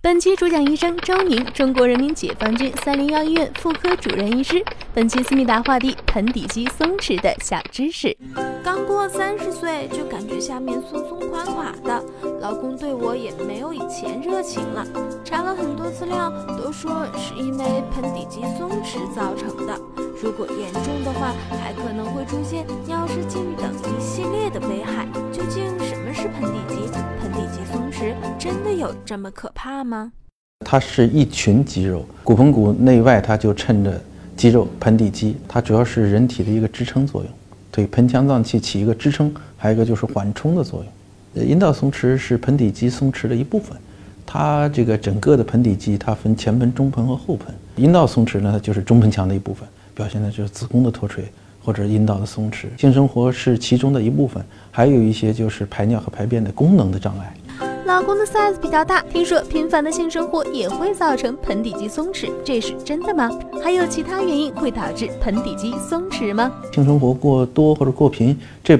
本期主讲医生周宁，中国人民解放军三零幺医院妇科主任医师。本期思密达话题：盆底肌松弛的小知识。刚过三十岁就感觉下面松松垮垮的，老公对我也没有以前热情了。查了很多资料，都说是因为盆底肌松弛造成的。如果严重的话，还可能会出现尿失禁等一系列的危害。究竟什么是盆底肌？肌松弛真的有这么可怕吗？它是一群肌肉，骨盆骨内外它就衬着肌肉盆底肌，它主要是人体的一个支撑作用，对盆腔脏器起一个支撑，还有一个就是缓冲的作用。阴道松弛是盆底肌松弛的一部分，它这个整个的盆底肌它分前盆、中盆和后盆，阴道松弛呢就是中盆腔的一部分。表现的就是子宫的脱垂或者阴道的松弛，性生活是其中的一部分，还有一些就是排尿和排便的功能的障碍。老公的 size 比较大，听说频繁的性生活也会造成盆底肌松弛，这是真的吗？还有其他原因会导致盆底肌松弛吗？性生活过多或者过频，这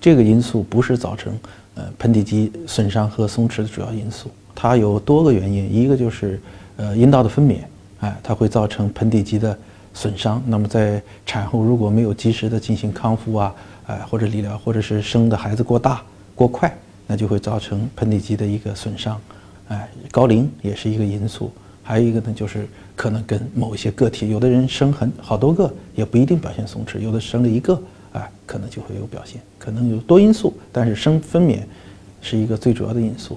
这个因素不是造成呃盆底肌损伤和松弛的主要因素，它有多个原因，一个就是呃阴道的分娩，哎，它会造成盆底肌的。损伤，那么在产后如果没有及时的进行康复啊，哎或者理疗，或者是生的孩子过大过快，那就会造成盆底肌的一个损伤，哎，高龄也是一个因素，还有一个呢就是可能跟某一些个体，有的人生很好多个也不一定表现松弛，有的生了一个，哎可能就会有表现，可能有多因素，但是生分娩是一个最主要的因素。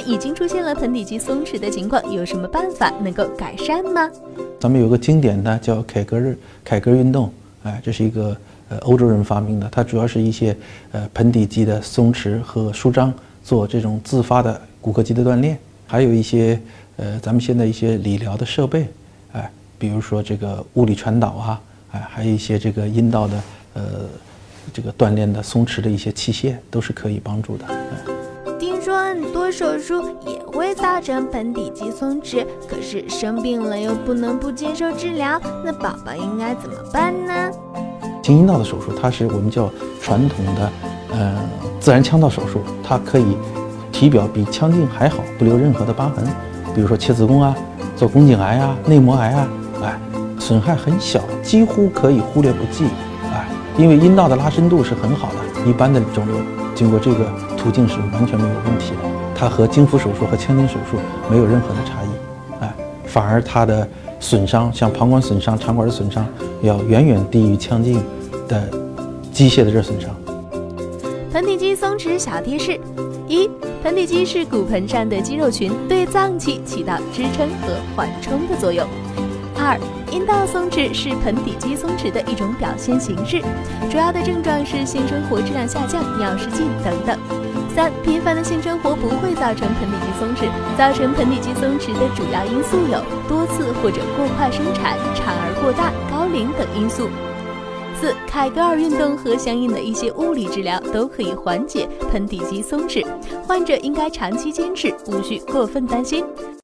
已经出现了盆底肌松弛的情况，有什么办法能够改善吗？咱们有个经典的叫凯格日凯格尔运动，哎，这是一个呃欧洲人发明的，它主要是一些呃盆底肌的松弛和舒张，做这种自发的骨骼肌的锻炼，还有一些呃咱们现在一些理疗的设备，哎，比如说这个物理传导啊，哎，还有一些这个阴道的呃这个锻炼的松弛的一些器械，都是可以帮助的。很多手术也会造成盆底肌松弛，可是生病了又不能不接受治疗，那宝宝应该怎么办呢？清阴道的手术，它是我们叫传统的，呃，自然腔道手术，它可以体表比腔镜还好，不留任何的疤痕。比如说切子宫啊，做宫颈癌啊，内膜癌啊，哎，损害很小，几乎可以忽略不计，哎，因为阴道的拉伸度是很好的，一般的肿瘤。经过这个途径是完全没有问题的，它和经腹手术和腔镜手术没有任何的差异，哎，反而它的损伤，像膀胱损伤、肠管的损伤，要远远低于腔镜的机械的热损伤。盆底肌松弛小贴士：一、盆底肌是骨盆上的肌肉群，对脏器起到支撑和缓冲的作用。二、阴道松弛是盆底肌松弛的一种表现形式，主要的症状是性生活质量下降、尿失禁等等。三、频繁的性生活不会造成盆底肌松弛，造成盆底肌松弛的主要因素有多次或者过快生产、产儿过大、高龄等因素。四、凯格尔运动和相应的一些物理治疗都可以缓解盆底肌松弛，患者应该长期坚持，无需过分担心。